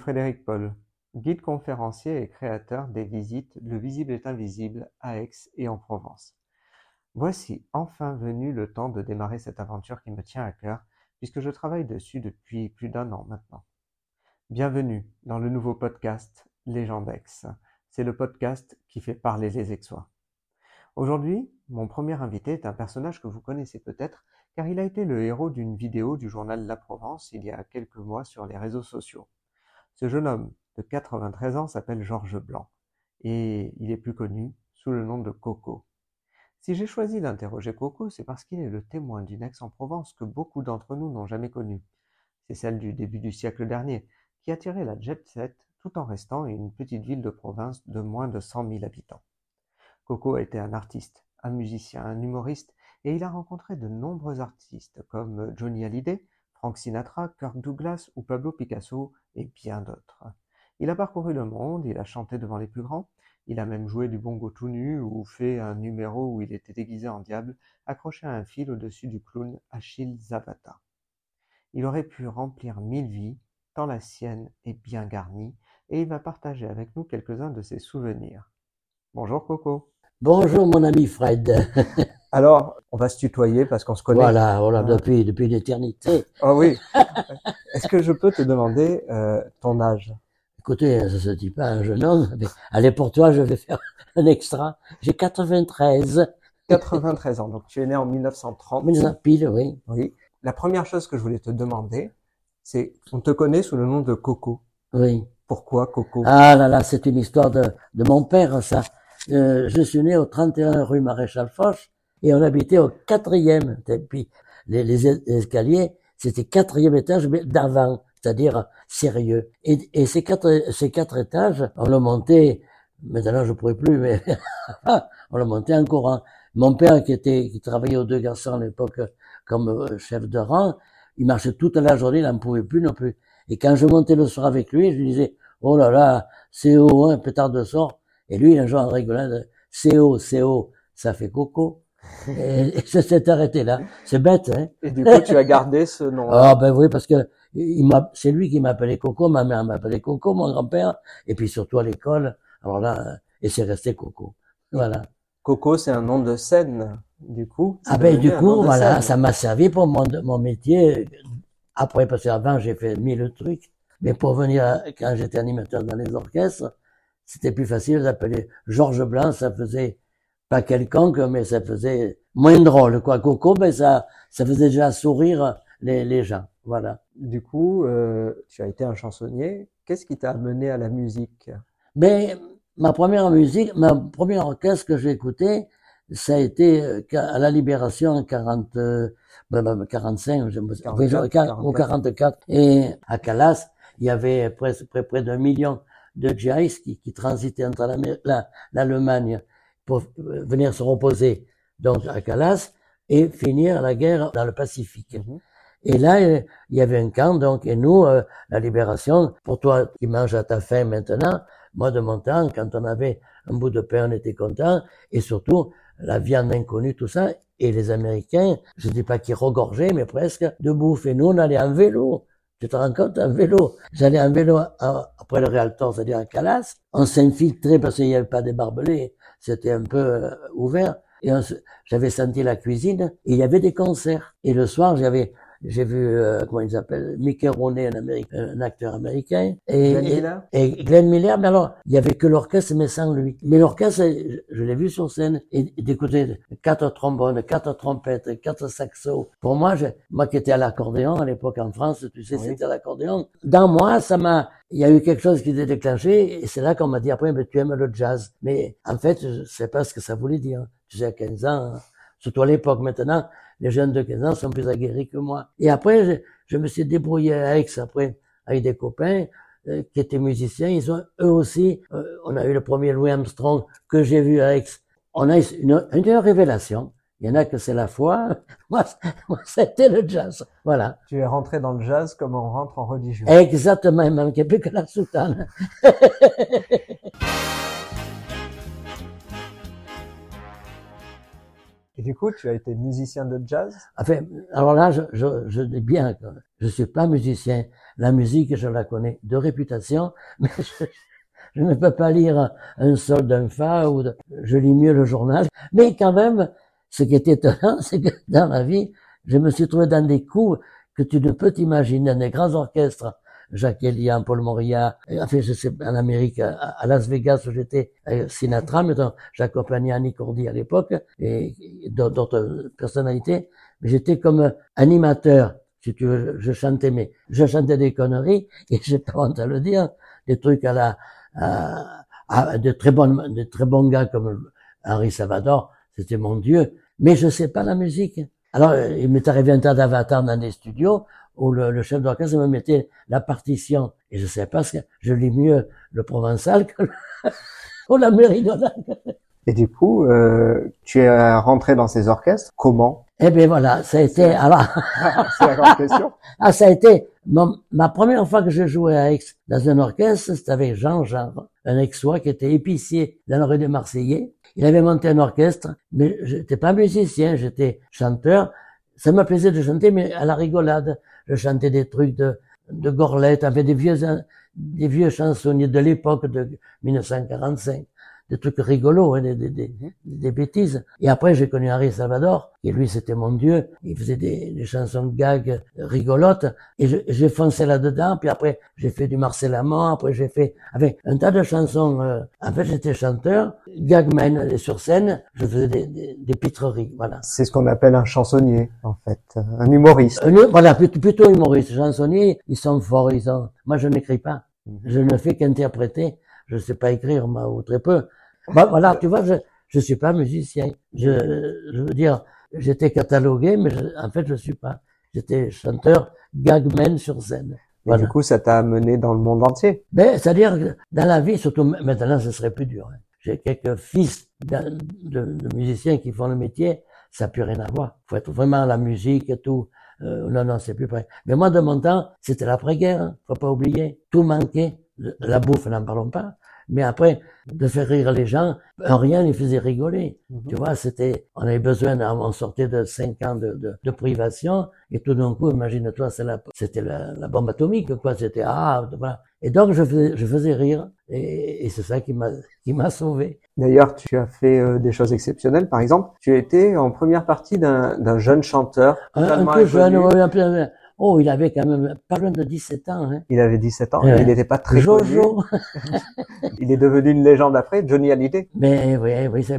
Frédéric Paul, guide conférencier et créateur des visites Le visible est invisible à Aix et en Provence. Voici enfin venu le temps de démarrer cette aventure qui me tient à cœur puisque je travaille dessus depuis plus d'un an maintenant. Bienvenue dans le nouveau podcast Légendex. C'est le podcast qui fait parler les Aixois. Aujourd'hui, mon premier invité est un personnage que vous connaissez peut-être car il a été le héros d'une vidéo du journal La Provence il y a quelques mois sur les réseaux sociaux. Ce jeune homme de 93 ans s'appelle Georges Blanc et il est plus connu sous le nom de Coco. Si j'ai choisi d'interroger Coco, c'est parce qu'il est le témoin d'une Aix-en-Provence que beaucoup d'entre nous n'ont jamais connue. C'est celle du début du siècle dernier, qui a tiré la jet set tout en restant une petite ville de province de moins de 100 000 habitants. Coco a été un artiste, un musicien, un humoriste et il a rencontré de nombreux artistes comme Johnny Hallyday, Frank Sinatra, Kirk Douglas ou Pablo Picasso et bien d'autres. Il a parcouru le monde, il a chanté devant les plus grands, il a même joué du bongo tout nu ou fait un numéro où il était déguisé en diable, accroché à un fil au-dessus du clown Achille Zavata. Il aurait pu remplir mille vies, tant la sienne est bien garnie, et il va partager avec nous quelques-uns de ses souvenirs. Bonjour Coco. Bonjour mon ami Fred. Alors, on va se tutoyer parce qu'on se connaît. Voilà, voilà depuis, depuis l'éternité. Oh oui. Est-ce que je peux te demander euh, ton âge? Écoutez, ça se dit pas un jeune homme, mais allez pour toi, je vais faire un extra. J'ai 93. 93 ans, donc tu es né en 1930. 1900 pile, oui. Oui. La première chose que je voulais te demander, c'est, on te connaît sous le nom de Coco. Oui. Pourquoi Coco? Ah là là, c'est une histoire de, de mon père, ça. Euh, je suis né au 31 rue Maréchal Foch et on habitait au quatrième. Et puis les, escaliers, c'était quatrième étage mais d'avant, c'est-à-dire sérieux. Et, et, ces quatre ces quatre étages, on le montait. Maintenant, je pourrais plus, mais on le montait en courant. Mon père, qui était qui travaillait aux deux garçons à l'époque comme euh, chef de rang, il marchait toute la journée, il n'en pouvait plus non plus. Et quand je montais le soir avec lui, je lui disais, oh là là, c'est haut, un pétard de sort. Et lui, un jour en rigolant, c'est haut, c'est haut, ça fait coco. Et, ça s'est arrêté là. C'est bête, hein. Et du coup, tu as gardé ce nom. Ah ben oui, parce que il m'a, c'est lui qui m'appelait Coco, ma mère m'appelait Coco, mon grand-père, et puis surtout à l'école. Alors là, et c'est resté Coco. Voilà. Coco, c'est un nom de scène, du coup. Ah ben du coup, voilà, ça m'a servi pour mon, mon métier. Après, parce qu'avant, j'ai fait mille trucs. Mais pour venir, quand j'étais animateur dans les orchestres, c'était plus facile d'appeler Georges Blanc, ça faisait pas quelconque, mais ça faisait moins drôle, quoi. Coco, ben ça, ça faisait déjà sourire les, les gens, voilà. Du coup, euh, tu as été un chansonnier. Qu'est-ce qui t'a amené à la musique? Ben, ma première musique, ma première orchestre que j'ai écouté, ça a été euh, à la Libération en 40, euh, ben, 45, je me 44, 44. ou 44. Et à Calas, il y avait presque près, près d'un million de djihadistes qui, qui transitaient entre l'Allemagne pour venir se reposer donc à Calas et finir la guerre dans le Pacifique. -hmm. Et là, il y avait un camp, donc, et nous, euh, la libération, pour toi qui manges à ta faim maintenant, moi de mon temps, quand on avait un bout de pain, on était content, et surtout, la viande inconnue, tout ça, et les Américains, je dis pas qu'ils regorgeaient, mais presque, de bouffe. Et nous, on allait en vélo. Tu te rends compte, en vélo? J'allais en vélo après le Réaltor, c'est-à-dire à Calas. On s'infiltrait parce qu'il n'y avait pas des barbelés. C'était un peu euh, ouvert. Et j'avais senti la cuisine. Il y avait des concerts. Et le soir, j'avais j'ai vu euh, comment il s'appelle Mickey Rooney, un, Américain, un acteur américain, et Glenn Miller. et Glenn Miller. Mais alors, il y avait que l'orchestre, mais sans lui. Mais l'orchestre, je l'ai vu sur scène et, d'écouter quatre trombones, quatre trompettes, quatre saxos. Pour moi, je, moi qui étais à l'accordéon à l'époque en France, tu sais, oui. c'était à l'accordéon. Dans moi, ça m'a, il y a eu quelque chose qui s'est déclenché et c'est là qu'on m'a dit après, mais tu aimes le jazz. Mais en fait, je sais pas ce que ça voulait dire. Tu sais, à 15 ans, surtout à l'époque maintenant, les jeunes de 15 ans sont plus aguerris que moi. Et après, je, je me suis débrouillé à Aix, après, avec des copains euh, qui étaient musiciens. Ils ont, eux aussi, euh, on a eu le premier Louis Armstrong que j'ai vu à Aix. On a une, une révélation. Il y en a que c'est la foi. Moi, c'était le jazz. Voilà. Tu es rentré dans le jazz comme on rentre en religion. Exactement. Il manquait plus que la soutane. Et du coup, tu as été musicien de jazz? Enfin, alors là, je, je, je dis bien que je suis pas musicien. La musique, je la connais de réputation, mais je, je ne peux pas lire un sol d'un fa ou de, je lis mieux le journal. Mais quand même, ce qui est étonnant, c'est que dans la vie, je me suis trouvé dans des coups que tu ne peux t'imaginer, dans des grands orchestres. Jacques Elian, Paul Moria, enfin, je sais, en Amérique, à, Las Vegas, où j'étais Sinatra, mais j'accompagnais Annie Cordy à l'époque, et d'autres personnalités, mais j'étais comme animateur, si tu veux, je chantais, mais je chantais des conneries, et j'ai pas honte à le dire, des trucs à la, à, de très bons, de très bons gars comme Henri Salvador, c'était mon Dieu, mais je sais pas la musique. Alors, il m'est arrivé un tas d'avatars dans des studios où le, chef d'orchestre me mettait la partition. Et je sais pas, que je lis mieux le provençal que le, la méridionale. Et du coup, euh, tu es rentré dans ces orchestres comment? Eh bien voilà, ça a été. Alors, c'est la grande question. ah, ça a été ma première fois que j'ai joué à Aix dans un orchestre, c'était avec Jean Jean, un Aixois qui était épicier dans la rue des Marseillais. Il avait monté un orchestre, mais j'étais pas musicien, j'étais chanteur. Ça me plaisait de chanter, mais à la rigolade. Je chantais des trucs de, de Gorlette, avait des vieux, des vieux chansonniers de l'époque de 1945 des trucs rigolos, hein, des, des, des, des, bêtises. Et après, j'ai connu Henri Salvador, et lui, c'était mon dieu. Il faisait des, des chansons gag rigolotes, et j'ai foncé là-dedans. Puis après, j'ai fait du Marcel Amont, après j'ai fait avec un tas de chansons. Euh, en fait, j'étais chanteur, gagman, et sur scène, je faisais des, des, des pitreries, voilà. C'est ce qu'on appelle un chansonnier, en fait, un humoriste. voilà, plutôt, plutôt humoriste. Chansonnier, ils sont forts, ils sont... Moi, je n'écris pas. Mhm. Je ne fais qu'interpréter. Je ne sais pas écrire, moi, ou très peu. Bah, voilà, tu vois, je je suis pas musicien. Je, je veux dire, j'étais catalogué, mais en fait, je suis pas. J'étais chanteur gagman sur scène. Et du coup, ça t'a amené dans le monde entier. Ben, c'est-à-dire dans la vie, surtout maintenant, ce serait plus dur. Hein. J'ai quelques fils de, de, musiciens qui font le métier, ça n'a plus rien à voir. Faut être vraiment à la musique et tout. Euh, non, non, c'est plus près. Mais moi, de mon temps, c'était l'après-guerre. Hein. Faut pas oublier. Tout manquait. La bouffe, n'en parlons pas. Mais après, de faire rire les gens, rien ne faisait rigoler. Mhm. Tu vois, c'était, on avait besoin, on sortait de cinq ans de, de, de privation, et tout d'un coup, imagine-toi, c'était la, la, bombe atomique, quoi. C'était ah, voilà. Et donc je faisais, je faisais rire, et, et c'est ça qui m'a, qui m'a sauvé. D'ailleurs, tu as fait euh, des choses exceptionnelles. Par exemple, tu étais en première partie d'un, jeune chanteur. Un, peu jeune, un peu, Oh, il avait quand même pas loin de 17 ans. Hein. Il avait 17 ans, il n'était pas très Jojo. il est devenu une légende après, Johnny Hallyday. Mais oui, oui, ça,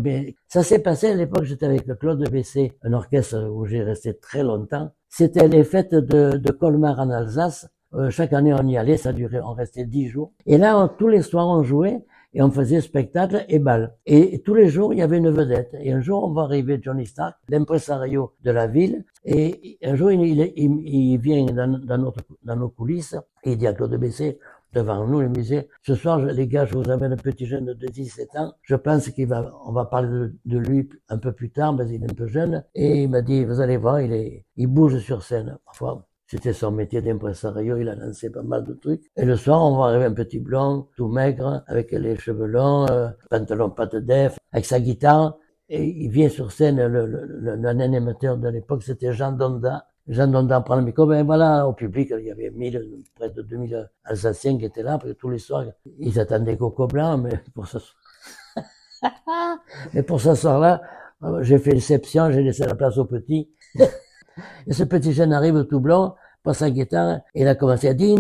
ça s'est passé à l'époque, j'étais avec le Claude Bessé, un orchestre où j'ai resté très longtemps. C'était les fêtes de, de Colmar en Alsace. Euh, chaque année, on y allait, ça durait, on restait dix jours. Et là, tous les soirs, on jouait et on faisait spectacle et bal. Et tous les jours, il y avait une vedette. Et un jour, on va arriver Johnny Stark, l'impresario de la ville, et un jour, il, vient dans, notre, dans nos coulisses, et il dit à Claude Bessé, devant nous, les musées, ce soir, les gars, je vous amène un petit jeune de 17 ans. Je pense qu'il va, on va parler de, lui un peu plus tard, mais il est un peu jeune. Et il m'a dit, vous allez voir, il est, il bouge sur scène. Parfois, c'était son métier d'impresario, il a lancé pas mal de trucs. Et le soir, on va arriver un petit blond, tout maigre, avec les cheveux longs, euh, pantalon pas de def, avec sa guitare. Et il vient sur scène, le, le, le, animateur de l'époque, c'était Jean Donda. Jean Donda prend le micro, ben voilà, au public, il y avait mille, près de 2000 Alsaciens qui étaient là, parce que tous les soirs, ils attendaient Coco Blanc, mais pour ce mais pour ce soir-là, j'ai fait l'exception, j'ai laissé la place aux petits. Et ce petit jeune arrive tout blanc, pas sa guitare, et il a commencé à dire,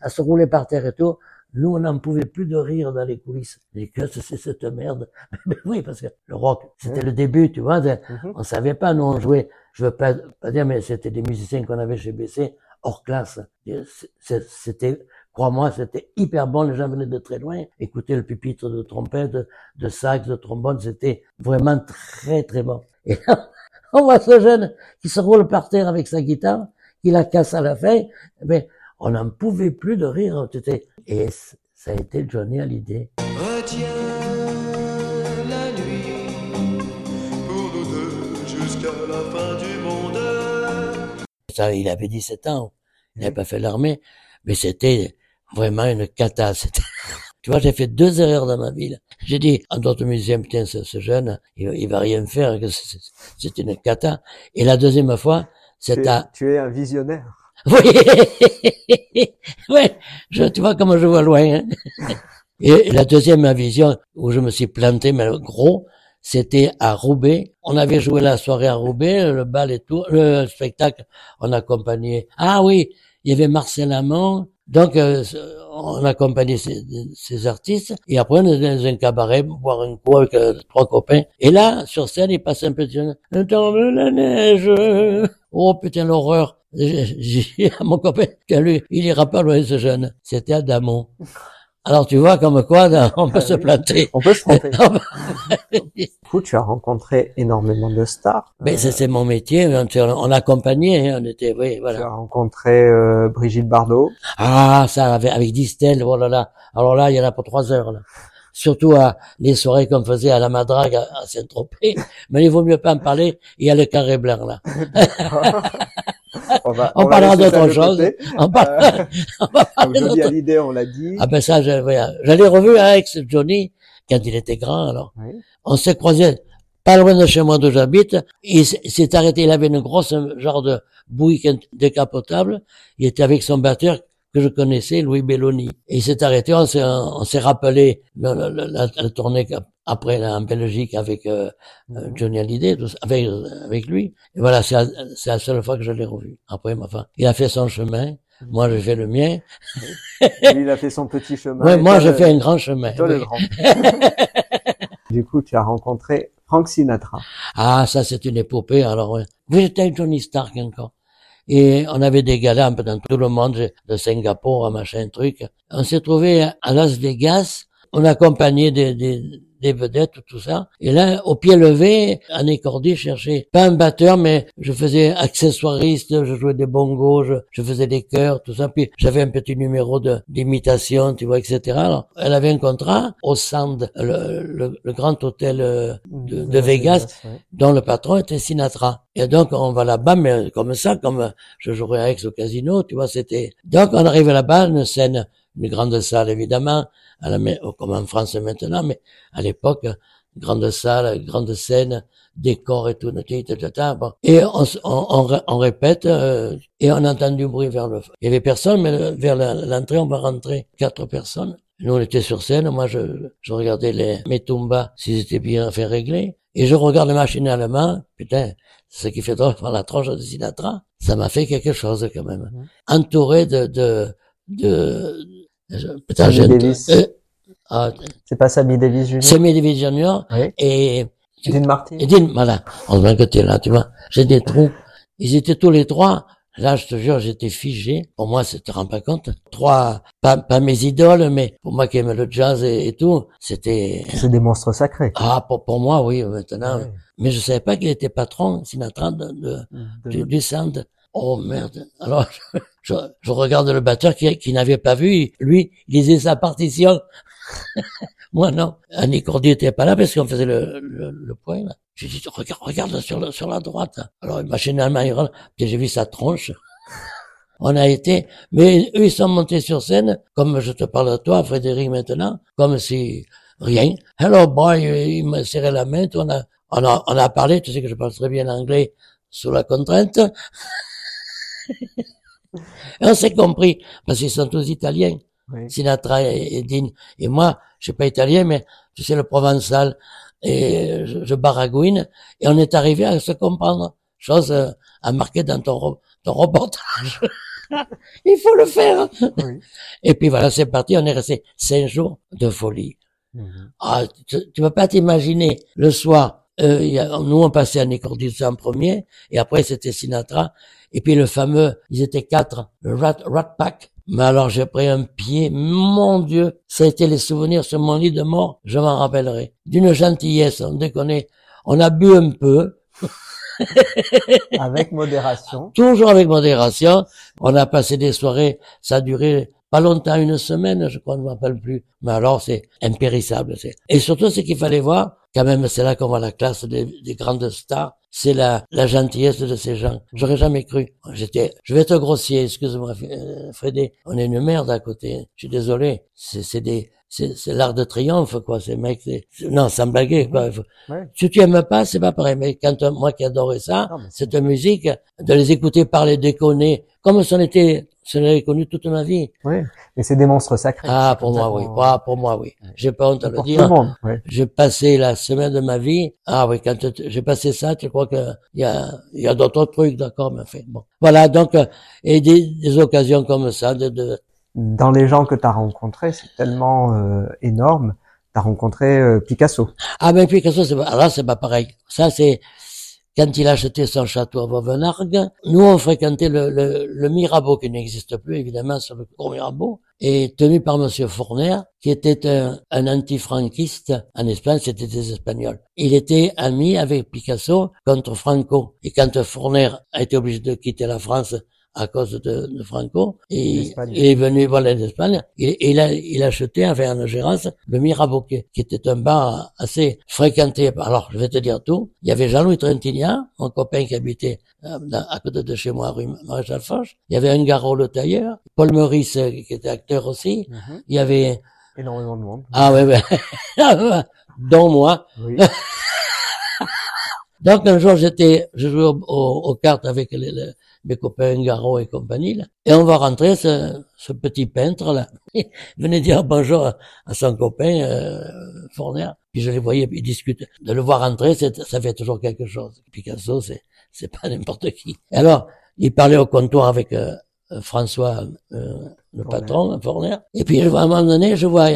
à se rouler par terre et tout. Nous, on n'en pouvait plus de rire dans les coulisses. Et que c'est cette merde. Mais oui, parce que le rock, c'était le début, tu vois. Mhm. On savait pas, nous, on jouait. Je veux pas, pas dire, mais c'était des musiciens qu'on avait chez BC, hors classe. C'était, crois-moi, c'était hyper bon. Les gens venaient de très loin. Écouter le pupitre de trompette, de sax, de trombone, c'était vraiment très, très bon. Et on voit ce jeune qui se roule par terre avec sa guitare, qui la casse à la fin, mais on n'en pouvait plus de rire. Et ça a été Johnny Hallyday. Retiens la nuit pour nous deux jusqu'à la fin du monde. Ça, il avait 17 ans. Il n'avait pas fait l'armée, mais c'était vraiment une cata. Tu vois, j'ai fait deux erreurs dans ma vie. J'ai dit à d'autres musiciens, putain, ce, jeune, il, va rien faire, c'est une cata. Et la deuxième fois, c'est à... Tu es un visionnaire. Oui, ouais, je, tu vois comment je vois loin. Hein. Et la deuxième vision où je me suis planté, mais gros, c'était à Roubaix. On avait joué la soirée à Roubaix, le bal et tout, le spectacle, on accompagnait. Ah oui, il y avait Marcel Amand. Donc, euh, on accompagnait ces, ces, artistes. Et après, on était dans un cabaret boire un coup avec euh, trois copains. Et là, sur scène, il passe un petit Dans la neige. Oh putain, l'horreur. J'ai à mon copain lui, il ira pas loin ce jeune. C'était Adamo. Alors tu vois comme quoi on peut se planter. On peut se du coup, tu as rencontré énormément de stars. Mais ben, c'est mon métier. On, accompagnait, hein, on était, oui, voilà. Tu as rencontré euh, Brigitte Bardot. Ah, ça avec, avec Distel, voilà là. Alors là, il y en a pour trois heures là. Surtout à les soirées qu'on faisait à la Madrague à, Saint-Tropez. Mais il vaut mieux pas en parler. Il y a le carré blanc là. on, va, on, parlera d'autre chose. On, parle, on va parler Johnny Hallyday, on l'a dit. Ah ben ça, j'allais revu avec Johnny quand il était grand. Alors, on s'est croisé pas loin de chez moi d'où j'habite. Il s'est arrêté. Il avait une grosse genre de bouille décapotable. Il était avec son batteur que je connaissais, Louis Belloni. Et il s'est arrêté. On s'est, on s'est rappelé la, la, la, tournée après en Belgique avec euh, euh, Johnny Hallyday, avec avec lui. Et voilà, c'est la, c'est la seule fois que je l'ai revu. Après, ma fin, il a fait son chemin. Moi, j'ai fait le mien. Il a fait son petit chemin. Ouais, moi, j'ai fait un grand chemin. Toi, le grand. du coup, tu as rencontré Frank Sinatra. Ah, ça, c'est une épopée. Alors, vous étiez avec Johnny Stark encore. Et on avait des galas un peu dans tout le monde, de Singapour, machin truc. On s'est trouvé à Las Vegas. On accompagnait des, des, des vedettes, tout ça. Et là, au pied levé, un écordi cherchait pas un batteur, mais je faisais accessoiriste, je jouais des bongos, je, faisais des chœurs, tout ça. Puis j'avais un petit numéro de d'imitation, tu vois, etc. Alors, elle avait un contrat au Sand, le, le, grand hôtel euh, de, Vegas, dont le patron était Sinatra. Et donc, on va là-bas, mais comme ça, comme je jouerais avec au casino, tu vois, c'était... Donc, on arrive là-bas, une scène, une grande salle, évidemment, à la, comme en France maintenant, mais à l'époque, grande salle, grande scène, décor et tout, et on, on, on, répète, euh, et on entend du bruit vers le... Il y avait personne, mais vers l'entrée, on va rentrer quatre personnes. Nous, on était sur scène, moi, je, je regardais les, mes tumbas, s'ils étaient bien fait régler, et je regarde machinalement, putain, ce qui fait drôle par la tronche de Sinatra, ça m'a fait quelque chose quand même. Entouré de, de, de, Davis. Euh, ah, c'est pas Sammy Davis Junior? Sammy Davis Junior. Oui. Et. Dean Martin. Et Dean, voilà. On que t'es là, tu vois. J'ai des trous. Ils étaient tous les trois. Là, je te jure, j'étais figé. Pour moi, tu te rends pas compte. Trois, pas, pas mes idoles, mais pour moi qui aime le jazz et, tout, c'était... C'est des monstres sacrés. Ah, pour, pour moi, oui, maintenant. Mais je savais pas qu'il était patron, Sinatra, de, de, de... du, du sound. Oh merde. Alors, je, je, regarde le batteur qui, qui n'avait pas vu. Lui, il lisait sa partition. Moi, non. Annie Cordier était pas là parce qu'on faisait le, le, le point, là. J'ai dit, regarde, regarde sur, la, sur la droite. Alors, machinalement, il j'ai vu sa tronche. On a été, mais eux, ils sont montés sur scène, comme je te parle de toi, Frédéric, maintenant, comme si rien. Hello, boy, il m'a serré la main, on a, on a, on a parlé, tu sais que je parle très bien anglais, sous la contrainte. on s'est compris, parce qu'ils sont tous italiens. Sinatra et, Dean. Et moi, je suis pas italien, mais tu sais, le provençal, et je, baragouine, et on est arrivé à se comprendre. Chose euh, à marquer dans ton, ton reportage. Il faut le faire. Et puis voilà, c'est parti, on est resté cinq jours de folie. Mhm. Ah, tu, tu peux pas t'imaginer, le soir, euh, y a, nous on passait à Nicordis en premier, et après c'était Sinatra, et puis le fameux, ils étaient quatre, le Rat, Rat Pack. Mais alors j'ai pris un pied, mon Dieu, ça a été les souvenirs sur mon lit de mort, je m'en rappellerai. D'une gentillesse, on déconne. On a bu un peu. avec modération. Toujours avec modération. On a passé des soirées, ça a duré pas longtemps, une semaine, je crois, je ne me rappelle plus. Mais alors, c'est impérissable. Et surtout, ce qu'il fallait voir, quand même, c'est là qu'on voit la classe des, des, grandes stars. c'est la, la gentillesse de ces gens. J'aurais jamais cru. J'étais, je vais être grossier, excuse-moi, euh, Frédé. On est une merde à côté. Je suis désolé. C'est des, c'est l'art de triomphe, quoi. Ces mecs, non, sans blaguer, quoi. Si tu aimes pas, c'est pas pareil. Mais quand moi qui adorais ça, cette musique, de les écouter parler, déconner, comme si on était, on avait connu toute ma vie. Oui. Mais c'est des monstres sacrés. Ah, pour moi, oui. Ah, pour moi, oui. J'ai pas honte à le dire. J'ai passé la semaine de ma vie. Ah oui, quand j'ai passé ça, tu crois que il y a, y a d'autres trucs, d'accord, mais enfin, bon. Voilà, donc, euh, et des, des occasions comme ça de, de dans les gens que tu as rencontrés, c'est tellement euh, énorme. Tu as rencontré euh, Picasso. Ah ben Picasso, c'est pas, là c'est pas pareil. Ça c'est quand il a acheté son château à Vauvenargues. Nous on fréquentait le, le, le Mirabeau qui n'existe plus évidemment sur le gros Mirabeau et tenu par Monsieur Fourner qui était un, un anti-franquiste en Espagne, c'était des Espagnols. Il était ami avec Picasso contre Franco et quand Fourner a été obligé de quitter la France à cause de, de Franco. Et il est venu voilà d'Espagne. Et, il a, il a acheté, enfin, en gérance, le Miraboquet, qui était un bar assez fréquenté. Alors, je vais te dire tout. Il y avait Jean-Louis Trentigna, mon copain qui habitait euh, à côté de chez moi, rue Maréchal Foch. Il y avait un garrot le tailleur. Paul Maurice, euh, qui était acteur aussi. Mhm. Il y avait... Énormément de monde. Ah ouais, ouais. dont moi. Oui. Donc un jour j'étais, je jouais aux, cartes avec les, mes copains Garot et compagnie, et on va rentrer, ce, ce petit peintre là, il venait dire bonjour à, son copain euh, Fournier, puis je les voyais, ils discutaient. De le voir rentrer, ça fait toujours quelque chose. Picasso, c'est c'est pas n'importe qui. Alors, il parlait au comptoir avec euh, François euh, le patron, un fournier. Et puis, à un moment donné, je vois,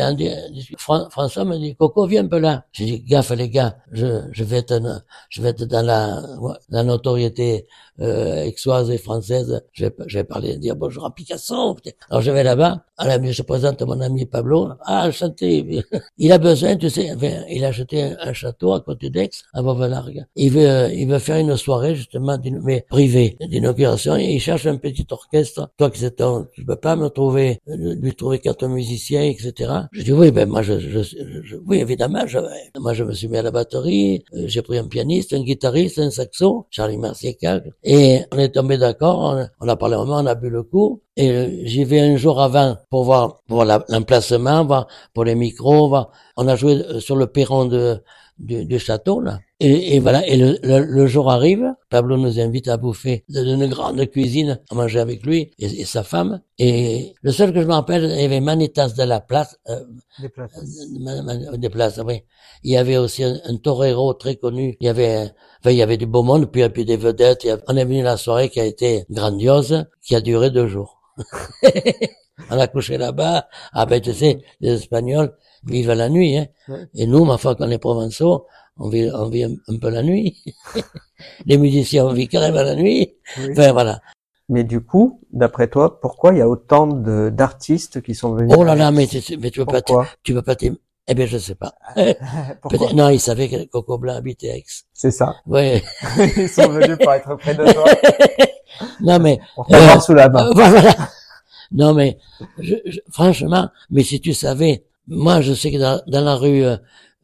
François me dit, Coco, viens un peu là. J'ai dit, gaffe les gars, je, je vais être, je vais être dans la, la notoriété euh, exoise et française. Je vais, je vais parler, dire bonjour à Picasso. Alors, je vais là-bas. À je présente mon ami Pablo. Ah, enchanté. Il a besoin, tu sais, il a acheté un, château à côté d'Aix, à Vauvenargues. Il veut, il veut faire une soirée, justement, mais privée, d'inauguration. Il cherche un petit orchestre. Toi, que c'est tu peux pas me trouver trouver, lui trouver quatre musiciens, etc. Je dis oui, ben moi je, oui évidemment, je, moi je me suis mis à la batterie, euh, j'ai pris un pianiste, un guitariste, un saxo, Charlie Mercier et on est tombé d'accord, on, a parlé un moment, on a bu le coup, et euh, j'y vais un jour avant pour voir, pour l'emplacement, voir pour les micros, voir. On a joué euh, sur le perron de du, du château là. Et, et, voilà. Et le, le, jour arrive. Pablo nous invite à bouffer dans une grande cuisine, à manger avec lui et, sa femme. Et le seul que je me rappelle, il y avait Manitas de la place. Euh, des places. Euh, des places, oui. Il y avait aussi un, un, torero très connu. Il y avait, enfin, il y avait du beau monde, puis, puis des vedettes. On est venu la soirée qui a été grandiose, qui a duré deux jours. on a couché là-bas. Ah ben tu sais, les Espagnols, vivent la nuit. Hein. Et nous, ma foi, quand les Provençaux, on vit, on vit un, peu la nuit. les musiciens, on vit carrément la nuit. Enfin, voilà. Mais du coup, d'après toi, pourquoi il y a autant d'artistes qui sont venus Oh là là, mais, mais tu veux pas, tu veux pas eh bien, je sais pas. non, ils savaient que Coco Blanc habitait Aix. C'est ça. Oui. ils sont venus pour être près de toi. non, mais. On euh, sous la main. voilà. Non, mais, je, franchement, mais si tu savais moi, je sais que dans, la rue, euh,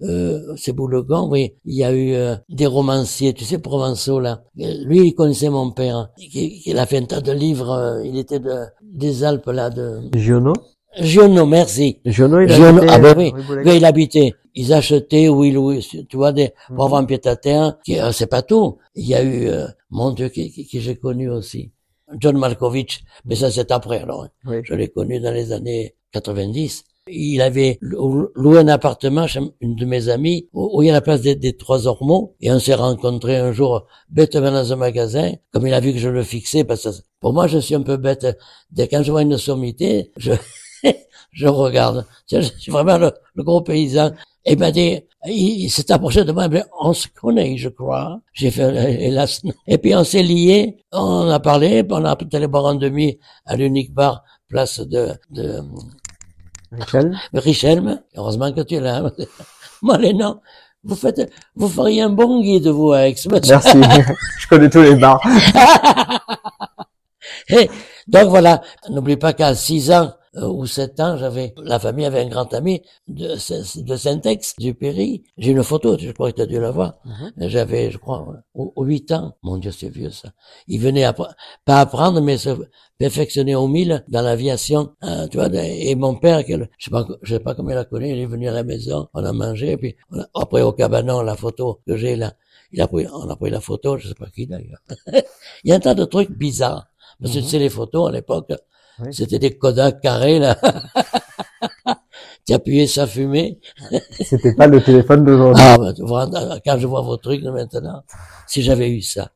euh c'est Boulegon, oui, il y a eu euh, des romanciers, tu sais, provençaux, là. Lui, il connaissait mon père. Il, a fait un tas de livres, euh, il était de, des Alpes, là, de... Giono? Giono, merci. Giono, il Giono, ah ben oui, oui, il habitait. Ils achetaient ils tu vois, des, pour avoir un pied à terre, c'est pas tout. Il y a eu, mon Dieu, qui, qui, j'ai connu aussi. John Malkovich, mais ça c'est après alors. Hein. Je l'ai connu dans les années 90. Il avait loué un appartement chez une de mes amies où, il y a la place des, trois ormeaux et on s'est rencontrés un jour bêtement dans un magasin comme il a vu que je le fixais parce que pour moi je suis un peu bête. Dès quand je vois une sommité je je regarde. Je suis vraiment le, gros paysan. Et dit il, s'est approché de moi on se connaît je crois. J'ai fait hélas. Et puis on s'est liés on a parlé on a allé boire en demi à l'unique bar place de, de Richelme. Richelme, heureusement que tu es là. Noms, vous faites, vous feriez un bon guide, vous, avec ce Merci. Je connais tous les bars. Et donc voilà, n'oublie pas qu'à 6 ans, ou sept ans, j'avais, la famille avait un grand ami de, de Saint-Ex, du Péry. J'ai une photo, je crois que tu as dû la voir. Mhm. J'avais, je crois, huit ans. Mon Dieu, c'est vieux, ça. Il venait pas apprendre, mais se perfectionner au mille dans l'aviation, hein, tu vois, et mon père, je sais pas, je sais pas comment il a connu, il est venu à la maison, on a mangé, puis après au cabanon, la photo que j'ai là, il a pris, on a pris la photo, je sais pas qui d'ailleurs. il y a un tas de trucs bizarres. Parce que tu mhm. sais, les photos, à l'époque, c'était des Kodak carrés, là. tu appuyais, ça fumait. c'était pas le téléphone d'aujourd'hui. Ah, bah, quand je vois vos trucs maintenant, si j'avais eu ça.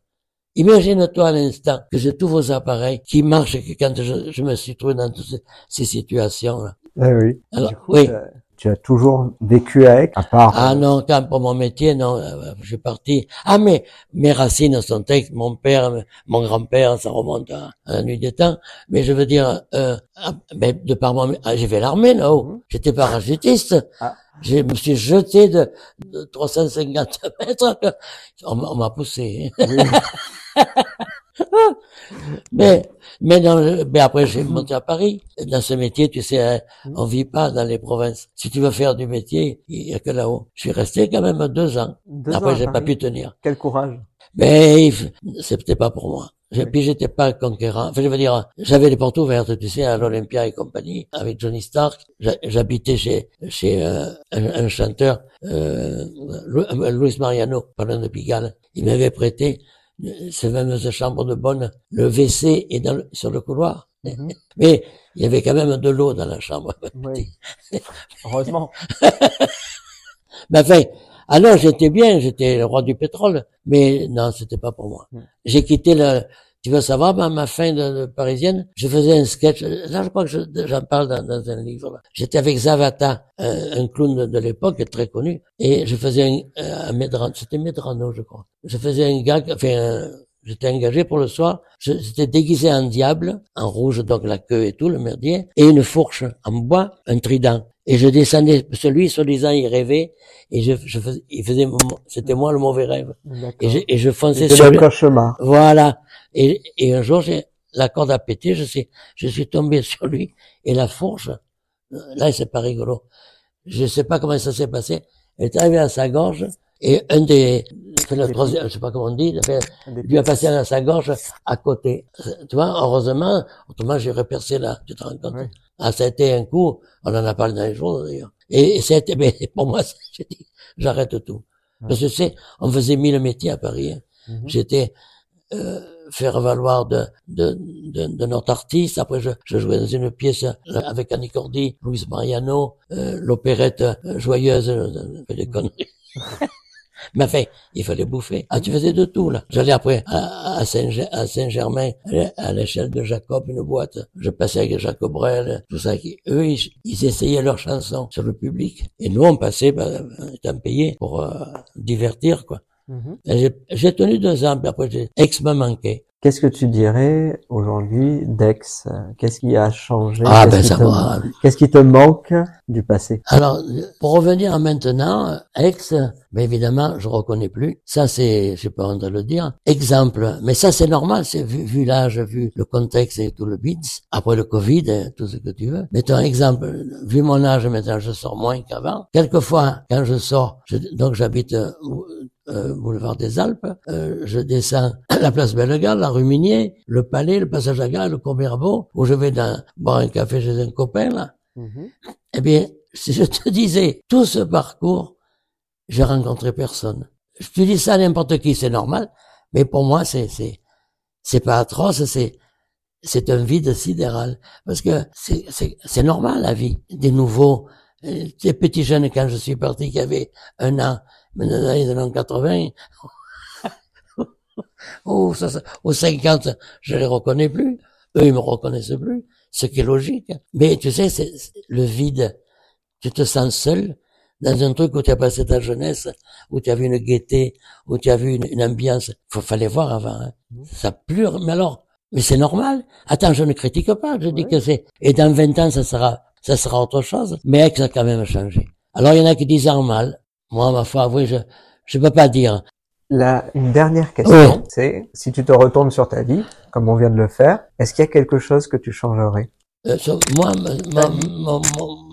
Imagine-toi à l'instant que j'ai tous vos appareils qui marchent et que quand je, me suis trouvé dans toutes ces, situations-là. Eh oui. Alors, oui tu as toujours vécu avec, à part. Ah non, quand pour mon métier, non, euh, je suis parti. Ah mais mes racines sont textes, mon père, mon grand-père, ça remonte à, la nuit des temps. Mais je veux dire, euh, ah, ben, de par mon, ah, j'ai fait l'armée là-haut. Mhm. J'étais parachutiste. Ah. Je me suis jeté de, de 350 mètres. On, m'a poussé. Oui. mais mais, dans mais après j'ai monté à Paris. Dans ce métier, tu sais, hein, on vit pas dans les provinces. Si tu veux faire du métier, il y a que là-haut. Je suis resté quand même deux ans. après, j'ai pas pu tenir. Quel courage. Mais c'était pas pour moi. Et puis j'étais pas conquérant. Enfin, je veux dire, j'avais les portes ouvertes, tu sais, à l'Olympia et compagnie, avec Johnny Stark. J'habitais chez chez euh, un, chanteur, euh, Luis Mariano, parlant de Pigalle. Il m'avait prêté ces fameuses chambres de bonne, le WC est dans sur le couloir. Mhm. Mais il y avait quand même de l'eau dans la chambre. Oui. Heureusement. Mais enfin, alors j'étais bien, j'étais le roi du pétrole, mais non, c'était pas pour moi. J'ai quitté le, tu veux savoir, ma, ma fin de, parisienne, je faisais un sketch. Là, je crois que j'en parle dans, un livre. J'étais avec Zavata, un, clown de, l'époque très connu, et je faisais un, un Medrano, c'était Medrano, je crois. Je faisais un gag, enfin, j'étais engagé pour le soir. J'étais déguisé en diable, en rouge, donc la queue et tout, le merdier, et une fourche en bois, un trident. Et je descendais, celui, soi-disant, il rêvait, et je, je faisais, il faisait, c'était moi le mauvais rêve. Et je, et je fonçais sur le chemin. Voilà. Et, et un jour, j'ai, la corde a pété, je sais, je suis tombé sur lui, et la fourche, là, c'est pas rigolo. Je sais pas comment ça s'est passé. Elle est arrivée à sa gorge, et un des, le troisième, je sais pas comment on dit, lui a passé à sa gorge à côté. Tu vois, heureusement, autrement j'aurais percé là, tu te rends compte? Ah, été un coup, on en a parlé dans les jours d'ailleurs. Et, c'était, mais pour moi, j'ai dit, j'arrête tout. Parce que c'est, on faisait mille métiers à Paris. Hein. Mhm. J'étais euh, faire valoir de, de, de, de, notre artiste. Après, je, je, jouais dans une pièce avec Annie Cordy, Louis Mariano, euh, l'opérette euh, joyeuse, euh, des conneries. Mais enfin, il fallait bouffer. Ah, tu faisais de tout, là. J'allais après à, Saint-Germain, à l'échelle de Jacob, une boîte. Je passais avec Jacob Brel, tout ça. Eux, ils, essayaient leurs chansons sur le public. Et nous, on passait, ben, étant payés pour euh, divertir, quoi. Mm-hmm. J'ai tenu deux ans, puis après, ex m'a manqué. Qu'est-ce que tu dirais aujourd'hui d'Ex? Qu'est-ce qui a changé? Ah, ben, ça va. Qu'est-ce qui te manque du passé? Alors, pour revenir à maintenant, Ex, mais évidemment, je reconnais plus. Ça, c'est, je pas honte de le dire. Exemple, mais ça, c'est normal, c'est vu, vu l'âge, vu le contexte et tout le bits. Après le Covid, tout ce que tu veux. Mettons exemple, vu mon âge, maintenant, je sors moins qu'avant. Quelquefois, quand je sors, donc j'habite euh, boulevard des Alpes, euh, je descends la place Bellegarde, la rue Minier, le Palais, le passage à gare, le Comberbeau, où je vais dans, boire un café chez un copain, là. Mhm. Eh bien, si je te disais tout ce parcours, j'ai rencontré personne. Je te dis ça à n'importe qui, c'est normal, mais pour moi, c'est, c'est, c'est pas atroce, c'est, c'est un vide sidéral. Parce que c'est, c'est, c'est normal, la vie. Des nouveaux, euh, des petits jeunes, quand je suis parti, qui avaient un an, mais dans les années 80, oh, ça, ça, aux 50, je les reconnais plus. Eux, ils me reconnaissent plus. Ce qui est logique. Mais tu sais, c'est le vide. Tu te sens seul dans un truc où tu as passé ta jeunesse, où tu as vu une gaieté, où tu as vu une, ambiance. Il fallait voir avant. Hein. Mmh. Ça pleure. Mais alors, mais c'est normal. Attends, je ne critique pas. Je dis que c'est. Et dans 20 ans, ça sera, ça sera autre chose. Mais ça a quand même changé. Alors, il y en a qui disent en mal. Moi, ma foi, oui, je je peux pas dire. La, une dernière question, c'est si tu te retournes sur ta vie, comme on vient de le faire, est-ce qu'il y a quelque chose que tu changerais? Euh, moi, ma, ma,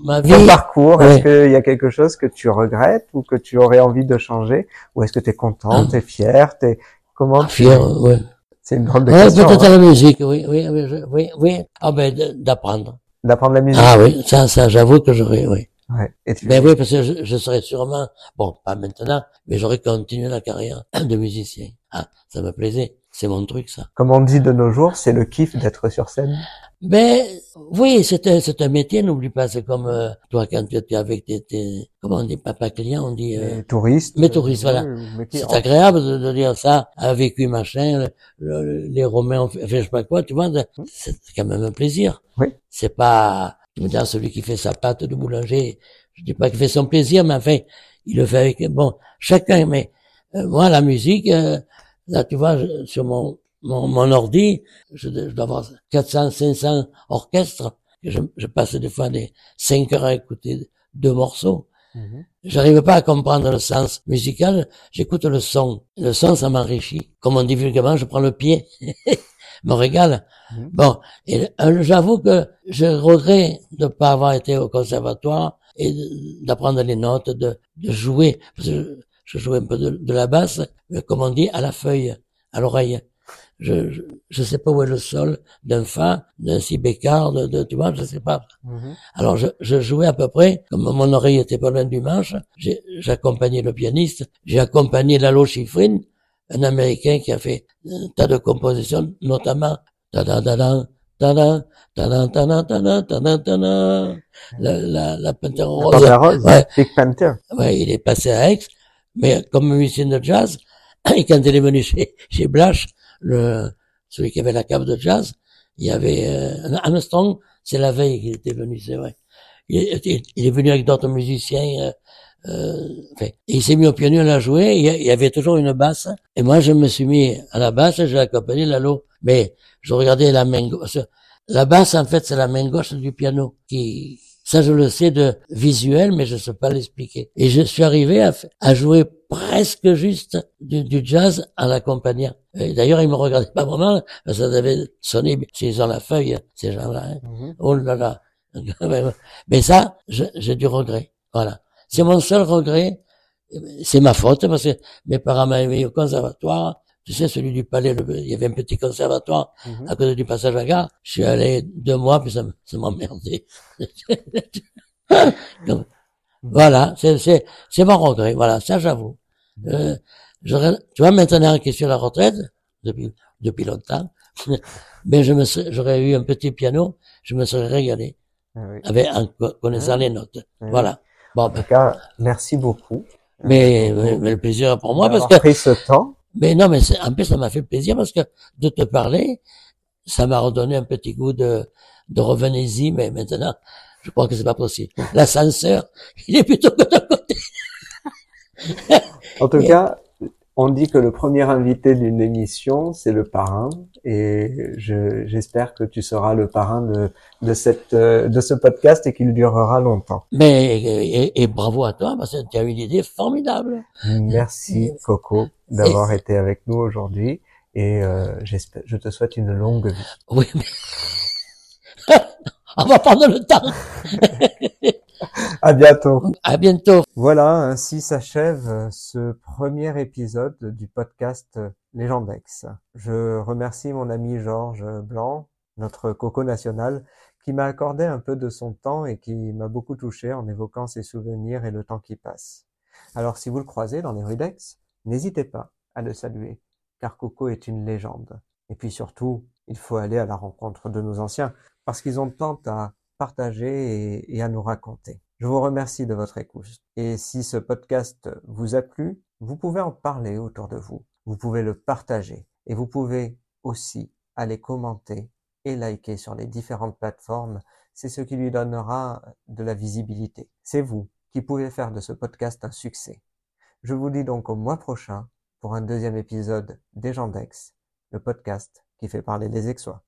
ma, vie... Ton parcours, est-ce qu'il y a quelque chose que tu regrettes ou que tu aurais envie de changer Ou est-ce que tu es content, ah. tu es fier es... Comment ah, Fier, oui. C'est une grande ouais, question. Peut-être hein. la musique, oui, oui, oui, oui, oui. Ah ben, d'apprendre. D'apprendre la musique. Ah oui, ça, ça, j'avoue que j'aurais, oui. Ouais. Et tu... Ben oui, parce que je, je, serais sûrement, bon, pas maintenant, mais j'aurais continué la carrière de musicien. Ah, ça me plaisait. C'est mon truc, ça. Comme on dit de nos jours, c'est le kiff d'être sur scène. Mais oui, c'est un, c'est un métier, n'oublie pas, c'est comme euh, toi quand tu es avec tes, tes, comment on dit, papa client, on dit... Euh, touristes. Mais touristes, voilà. c'est agréable de, de, dire ça, a vécu machin, les Romains ont fait, je sais pas quoi, tu vois, c'est quand même un plaisir. Oui. C'est pas, tu me dis, celui qui fait sa pâte de boulanger, je dis pas qu'il fait son plaisir, mais enfin, il le fait avec, bon, chacun, mais euh, moi, la musique, euh, là, tu vois, sur mon mon, mon ordi, je, dois avoir 400, 500 orchestres. Je, je passe des fois des 5 heures à écouter deux morceaux. Mhm. J'arrive pas à comprendre le sens musical, j'écoute le son. Le son, ça m'enrichit. Comme on dit vulgairement, je prends le pied, me régale. Mhm. Bon, et euh, j'avoue que je regrette de pas avoir été au conservatoire et d'apprendre les notes, de, de jouer. Parce que je, jouais un peu de, de la basse, mais comme on dit, à la feuille, à l'oreille je, je, je sais pas où est le sol d'un fa, d'un si bécard, de, de, tu vois, je sais pas. Mhm. Alors je, je, jouais à peu près, comme mon oreille était pas loin du manche, j'accompagnais le pianiste, j'ai accompagné Lalo Schifrin, un Américain qui a fait un tas de compositions, notamment ta da da da ta da ta ta ta ta la la la Panther rose, ouais. Big Panther. Ouais, il est passé à Aix, mais comme musicien de jazz, et quand il est venu chez chez Blash, le, celui qui avait la cave de jazz, il y avait euh, Armstrong, c'est la veille qu'il était venu, c'est vrai. Il, est venu avec d'autres musiciens. Euh, euh, enfin, il s'est mis au piano, il a joué, il y avait toujours une basse. Et moi, je me suis mis à la basse, j'ai accompagné Lalo. Mais je regardais la main gauche. La basse, en fait, c'est la main gauche du piano qui, ça, je le sais de visuel, mais je ne sais pas l'expliquer. Et je suis arrivé à, à jouer presque juste du, du jazz en l'accompagnant. D'ailleurs, ils me regardaient pas vraiment, parce que ça devait sonner, s'ils ont la feuille, ces gens-là. Hein. Mhm. Oh là là. Mais ça, j'ai du regret. Voilà. C'est mon seul regret. C'est ma faute, parce que mes parents m'avaient mis au conservatoire. Tu sais, celui du palais, il y avait un petit conservatoire mhm. à côté du passage à gare. Je suis allé deux mois, puis ça, m'emmerdait. voilà, c'est, c'est, c'est mon regret. Voilà, ça j'avoue. Euh, tu vois, maintenant qui suis à la retraite, depuis, depuis longtemps, mais je me j'aurais eu un petit piano, je me serais régalé. Ah avec, en connaissant ah les notes. Ah voilà. Bon, en tout cas, merci beaucoup. Mais, mais, le plaisir pour moi parce que. pris ce temps. Mais non, mais en plus, ça m'a fait plaisir parce que de te parler, ça m'a redonné un petit goût de, de revenez-y, mais maintenant, je crois que c'est pas possible. L'ascenseur, il est plutôt que de côté. en tout cas, on dit que le premier invité d'une émission, c'est le parrain, et j'espère que tu seras le parrain de, de, cette, de ce podcast et qu'il durera longtemps. Mais et, bravo à toi, parce que tu as eu une idée formidable. Merci Coco d'avoir été avec nous aujourd'hui, et euh, j'espère, je te souhaite une longue vie. Oui. Mais... on va prendre le temps. à bientôt. À bientôt. Voilà, ainsi s'achève euh, ce premier épisode du podcast Légendex. Je remercie mon ami Georges Blanc, notre coco national, qui m'a accordé un peu de son temps et qui m'a beaucoup touché en évoquant ses souvenirs et le temps qui passe. Alors si vous le croisez dans les rues d'Aix, n'hésitez pas à le saluer, car Coco est une légende. Et puis surtout, il faut aller à la rencontre de nos anciens, parce qu'ils ont tant à partager et, à nous raconter. Je vous remercie de votre écoute. Et si ce podcast vous a plu, vous pouvez en parler autour de vous. Vous pouvez le partager. Et vous pouvez aussi aller commenter et liker sur les différentes plateformes. C'est ce qui lui donnera de la visibilité. C'est vous qui pouvez faire de ce podcast un succès. Je vous dis donc au mois prochain pour un deuxième épisode des gens d'Aix, le podcast qui fait parler des Aixois.